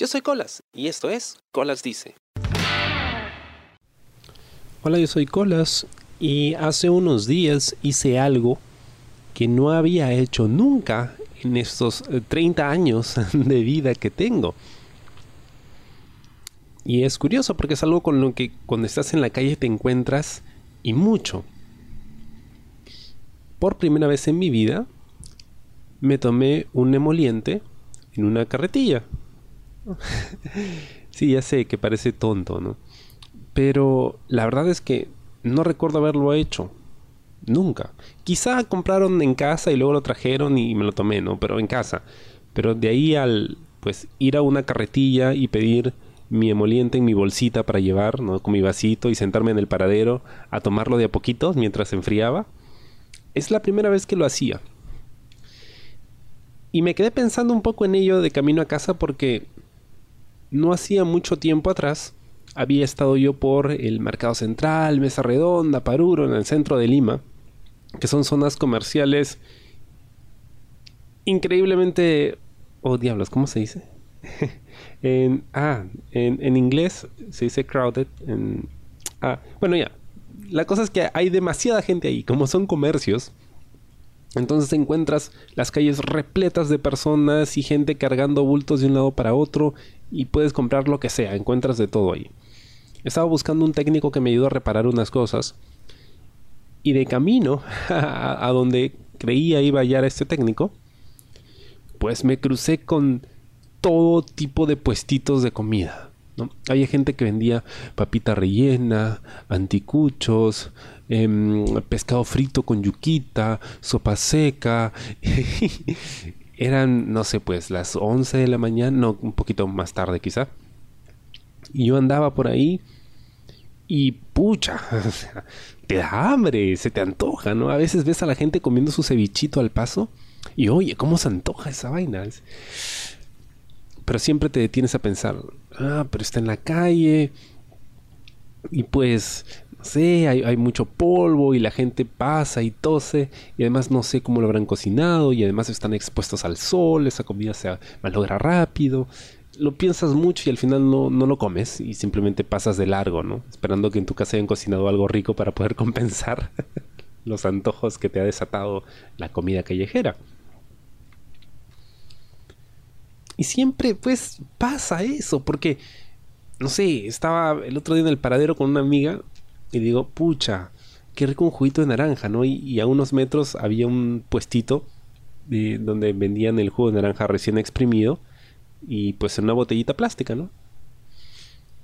Yo soy Colas y esto es Colas Dice. Hola, yo soy Colas y hace unos días hice algo que no había hecho nunca en estos 30 eh, años de vida que tengo. Y es curioso porque es algo con lo que cuando estás en la calle te encuentras y mucho. Por primera vez en mi vida me tomé un emoliente en una carretilla. sí, ya sé que parece tonto, ¿no? Pero la verdad es que no recuerdo haberlo hecho. Nunca. Quizá compraron en casa y luego lo trajeron y me lo tomé, ¿no? Pero en casa. Pero de ahí al, pues, ir a una carretilla y pedir mi emoliente en mi bolsita para llevar, ¿no? Con mi vasito y sentarme en el paradero a tomarlo de a poquitos mientras se enfriaba. Es la primera vez que lo hacía. Y me quedé pensando un poco en ello de camino a casa porque no hacía mucho tiempo atrás había estado yo por el Mercado Central, Mesa Redonda, Paruro, en el centro de Lima, que son zonas comerciales increíblemente... Oh, diablos, ¿cómo se dice? en, ah, en, inglés se dice crowded. En, ah, bueno, ya. La cosa es que hay demasiada gente ahí. Como son comercios, entonces encuentras las calles repletas de personas y gente cargando bultos de un lado para otro y puedes comprar lo que sea, encuentras de todo ahí. Estaba buscando un técnico que me ayudó a reparar unas cosas y de camino a, donde creía iba a hallar este técnico, pues me crucé con todo tipo de puestitos de comida. Había gente que vendía papita rellena, anticuchos, em, pescado frito con yuquita, sopa seca. Eran, no sé, pues las 11 de la mañana, no, un poquito más tarde quizá. Y yo andaba por ahí y pucha, te da hambre, se te antoja, ¿no? A veces ves a la gente comiendo su cevichito al paso y oye, ¿cómo se antoja esa vaina? Pero siempre te detienes a pensar, ah, pero está en la calle y pues, no sé, hay, hay mucho polvo y la gente pasa y tose y además no sé cómo lo habrán cocinado y además están expuestos al sol, esa comida se malogra rápido lo piensas mucho y al final no, no, lo comes y simplemente pasas de largo, ¿no? Esperando que en tu casa hayan cocinado algo rico para poder compensar los antojos que te ha desatado la comida callejera. Y siempre pues pasa eso, porque, no sé, estaba el otro día en el paradero con una amiga y digo, pucha, qué rico un juguito de naranja, ¿no? Y, a unos metros había un puestito de, donde vendían el jugo de naranja recién exprimido y pues en una botellita plástica, ¿no?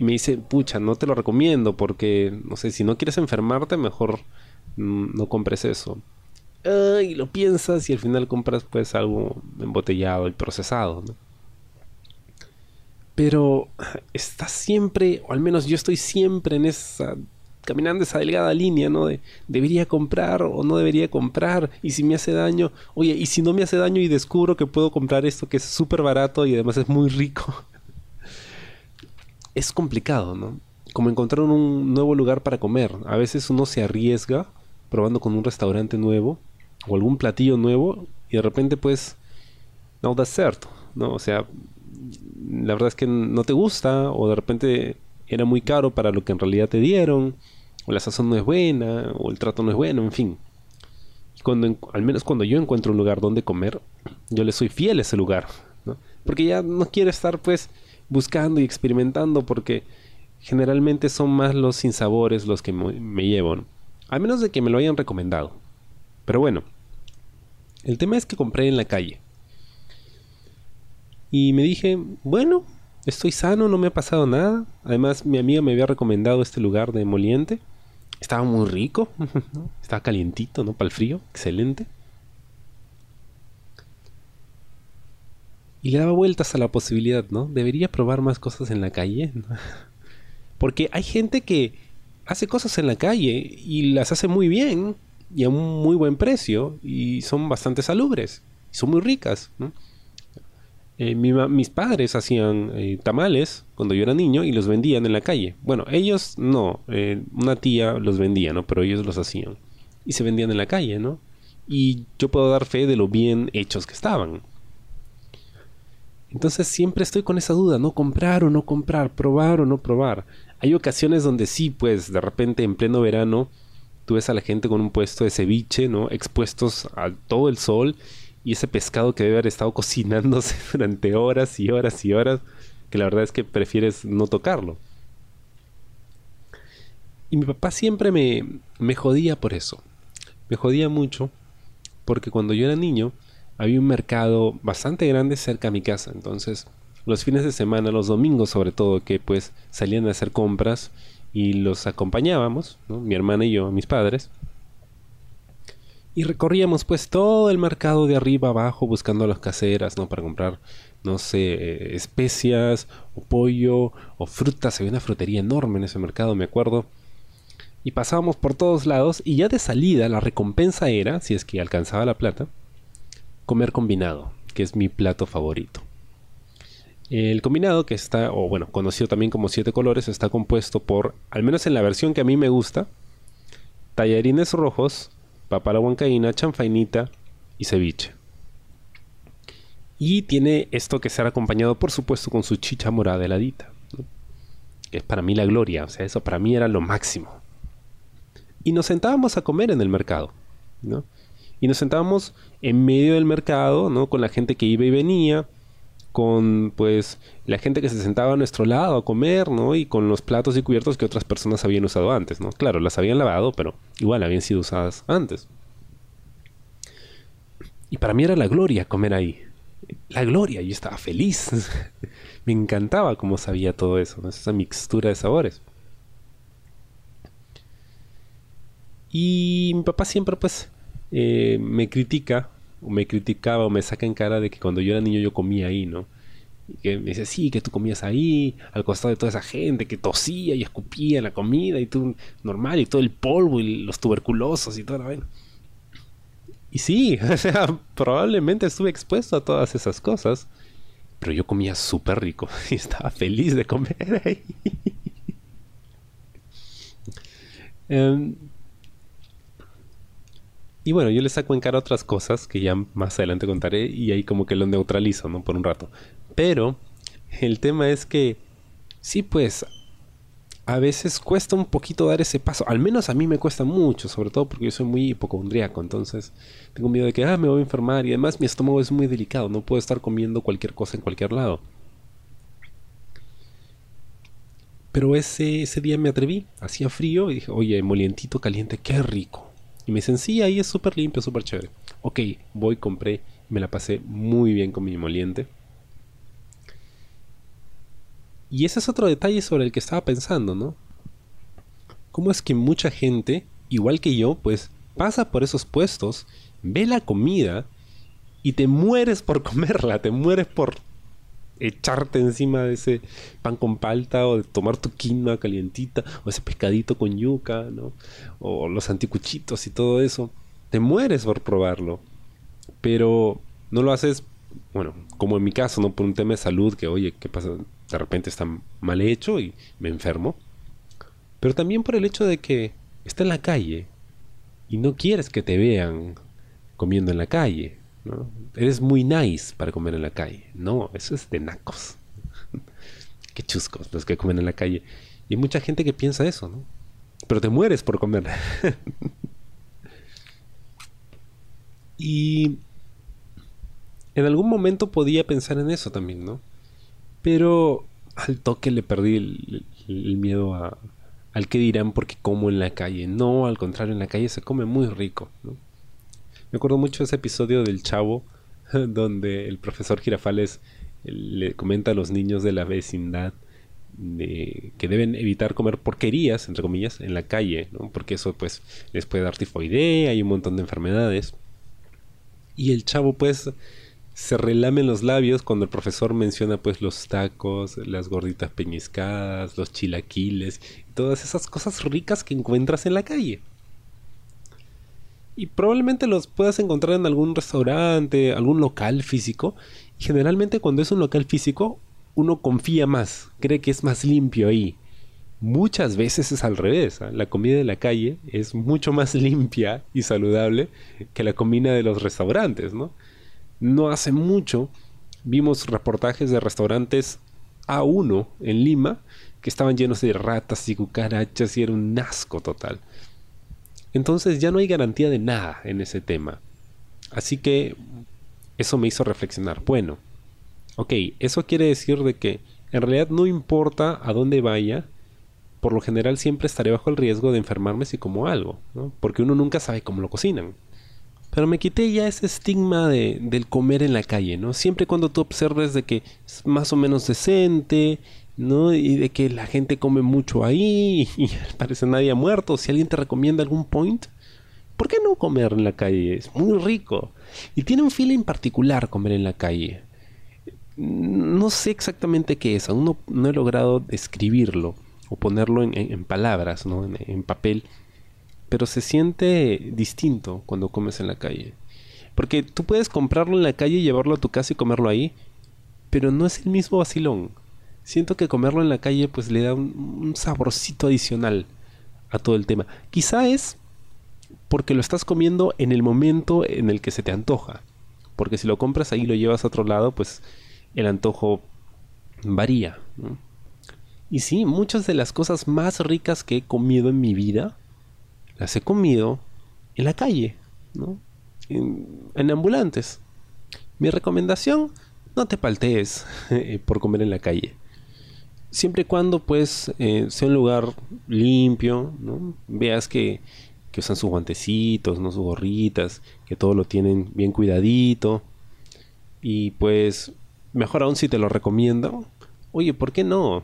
Y me dice, pucha, no te lo recomiendo porque, no sé, si no quieres enfermarte, mejor no compres eso. y lo piensas y al final compras pues algo embotellado y procesado, ¿no? Pero está siempre, o al menos yo estoy siempre en esa caminando esa delgada línea, ¿no? De debería comprar o no debería comprar, y si me hace daño, oye, y si no me hace daño y descubro que puedo comprar esto que es súper barato y además es muy rico. es complicado, ¿no? Como encontrar un nuevo lugar para comer. A veces uno se arriesga probando con un restaurante nuevo o algún platillo nuevo y de repente pues no da cierto, ¿no? O sea, la verdad es que no te gusta o de repente era muy caro para lo que en realidad te dieron o la sazón no es buena, o el trato no es bueno, en fin. Cuando, al menos cuando yo encuentro un lugar donde comer, yo le soy fiel a ese lugar, ¿no? Porque ya no quiero estar pues buscando y experimentando porque generalmente son más los sinsabores los que me, llevan. Al menos de que me lo hayan recomendado. Pero bueno, el tema es que compré en la calle. Y me dije, bueno, estoy sano, no me ha pasado nada. Además, mi amiga me había recomendado este lugar de Moliente. Estaba muy rico. Estaba calientito, ¿no? Para el frío. Excelente. Y le daba vueltas a la posibilidad, ¿no? Debería probar más cosas en la calle. Porque hay gente que hace cosas en la calle y las hace muy bien y a un muy buen precio y son bastante salubres. Y son muy ricas, ¿no? Eh, mis padres hacían eh, tamales cuando yo era niño y los vendían en la calle. Bueno, ellos no, eh, una tía los vendía, ¿no? Pero ellos los hacían. Y se vendían en la calle, ¿no? Y yo puedo dar fe de lo bien hechos que estaban. Entonces siempre estoy con esa duda, no comprar o no comprar, probar o no probar. Hay ocasiones donde sí, pues de repente en pleno verano tú ves a la gente con un puesto de ceviche, ¿no? Expuestos a todo el sol y ese pescado que debe haber estado cocinándose durante horas y horas y horas, que la verdad es que prefieres no tocarlo. Y mi papá siempre me, me jodía por eso. Me jodía mucho porque cuando yo era niño había un mercado bastante grande cerca de mi casa. Entonces, los fines de semana, los domingos sobre todo, que pues salían a hacer compras y los acompañábamos, mi hermana y yo, mis padres. Y recorríamos pues todo el mercado de arriba abajo buscando las caseras, ¿no? Para comprar, no sé, especias o pollo o frutas. Había una frutería enorme en ese mercado, me acuerdo y pasábamos por todos lados y ya de salida la recompensa era, si es que alcanzaba la plata, comer combinado, que es mi plato favorito. El combinado, que está, o bueno, conocido también como siete colores, está compuesto por, al menos en la versión que a mí me gusta, tallarines rojos, papa a la huancaína, chanfainita y ceviche. Y tiene esto que será acompañado, por supuesto, con su chicha morada heladita. Que es para mí la gloria, o sea, eso para mí era lo máximo y nos sentábamos a comer en el mercado, ¿no? Y nos sentábamos en medio del mercado, ¿no? Con la gente que iba y venía, con pues la gente que se sentaba a nuestro lado a comer, ¿no? Y con los platos y cubiertos que otras personas habían usado antes, ¿no? Claro, las habían lavado, pero igual habían sido usadas antes. Y para mí era la gloria comer ahí. La gloria, yo estaba feliz. Me encantaba cómo sabía todo eso, esa mixtura de sabores. Y mi papá siempre pues eh, me critica, me criticaba o me saca en cara de que cuando yo era niño yo comía ahí, ¿no? Y que me dice, sí, que tú comías ahí, al costado de toda esa gente que tosía y escupía la comida y tú normal, y todo el polvo y los tuberculosos y todo la Y sí, o sea, probablemente estuve expuesto a todas esas cosas, pero yo comía súper rico y estaba feliz de comer ahí. Em, y bueno, yo le saco en cara otras cosas que ya más adelante contaré y ahí como que lo neutralizo, ¿no? Por un rato. Pero el tema es que sí, pues a veces cuesta un poquito dar ese paso. Al menos a mí me cuesta mucho, sobre todo porque yo soy muy hipocondriaco. Entonces tengo miedo de que ah, me voy a enfermar y además mi estómago es muy delicado. No puedo estar comiendo cualquier cosa en cualquier lado. Pero ese, ese día me atreví, hacía frío y dije, oye, molientito caliente, qué rico. Y me dicen, sí, ahí es súper limpio, súper chévere. Ok, voy, compré, me la pasé muy bien con mi moliente. Y ese es otro detalle sobre el que estaba pensando, ¿no? ¿Cómo es que mucha gente, igual que yo, pues pasa por esos puestos, ve la comida y te mueres por comerla, te mueres por echarte encima de ese pan con palta o de tomar tu quinoa calientita o ese pescadito con yuca, ¿no? O los anticuchitos y todo eso. Te mueres por probarlo. Pero no lo haces, bueno, como en mi caso, ¿no? Por un tema de salud que, oye, ¿qué pasa? De repente está mal hecho y me enfermo. Pero también por el hecho de que está en la calle y no quieres que te vean comiendo en la calle. Eres muy nice para comer en la calle. No, eso es de nacos. Qué chuscos los que comen en la calle. Y hay mucha gente que piensa eso, ¿no? Pero te mueres por comer. y en algún momento podía pensar en eso también, ¿no? Pero al toque le perdí el, el miedo a, al que dirán porque como en la calle. No, al contrario, en la calle se come muy rico, ¿no? Me acuerdo mucho de ese episodio del Chavo, donde el profesor Girafales le comenta a los niños de la vecindad que deben evitar comer porquerías, entre comillas, en la calle, ¿no? porque eso pues les puede dar tifoidea y un montón de enfermedades. Y el chavo pues se relame los labios cuando el profesor menciona pues los tacos, las gorditas peñiscadas, los chilaquiles, todas esas cosas ricas que encuentras en la calle y probablemente los puedas encontrar en algún restaurante, algún local físico. Y generalmente cuando es un local físico, uno confía más, cree que es más limpio ahí. Muchas veces es al revés. ¿ah? La comida de la calle es mucho más limpia y saludable que la comida de los restaurantes, ¿no? No hace mucho vimos reportajes de restaurantes A1 en Lima que estaban llenos de ratas y cucarachas y era un asco total. Entonces ya no hay garantía de nada en ese tema. Así que eso me hizo reflexionar. Bueno, ok, eso quiere decir de que en realidad no importa a dónde vaya, por lo general siempre estaré bajo el riesgo de enfermarme si como algo, ¿no? porque uno nunca sabe cómo lo cocinan. Pero me quité ya ese estigma de, del comer en la calle, ¿no? Siempre cuando tú observes de que es más o menos decente, ¿no? Y de que la gente come mucho ahí y, parece nadie ha muerto. Si alguien te recomienda algún point, ¿por qué no comer en la calle? Es muy rico. Y tiene un feeling particular comer en la calle. No sé exactamente qué es, aún no, he logrado describirlo o ponerlo en, palabras, ¿no? en, papel, pero se siente distinto cuando comes en la calle. Porque tú puedes comprarlo en la calle llevarlo a tu casa y comerlo ahí, pero no es el mismo vacilón. Siento que comerlo en la calle pues le da un saborcito adicional a todo el tema. Quizá es porque lo estás comiendo en el momento en el que se te antoja. Porque si lo compras ahí y lo llevas a otro lado, pues el antojo varía. Y sí, muchas de las cosas más ricas que he comido en mi vida, las he comido en la calle, ¿no? en, ambulantes. Mi recomendación, no te paltees eh, por comer en la calle. Siempre y cuando pues eh, sea un lugar limpio, ¿no? veas que que usan sus guantecitos, ¿no? sus gorritas, que todo lo tienen bien cuidadito. Y pues, mejor aún si te lo recomiendo, oye, ¿por qué no?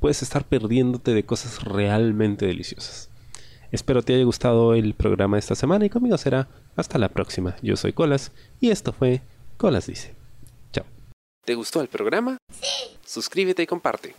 Puedes estar perdiéndote de cosas realmente deliciosas. Espero te haya gustado el programa de esta semana y conmigo será hasta la próxima. Yo soy Colas y esto fue Colas Dice. Chao. ¿Te gustó el programa? Sí. Suscríbete y comparte.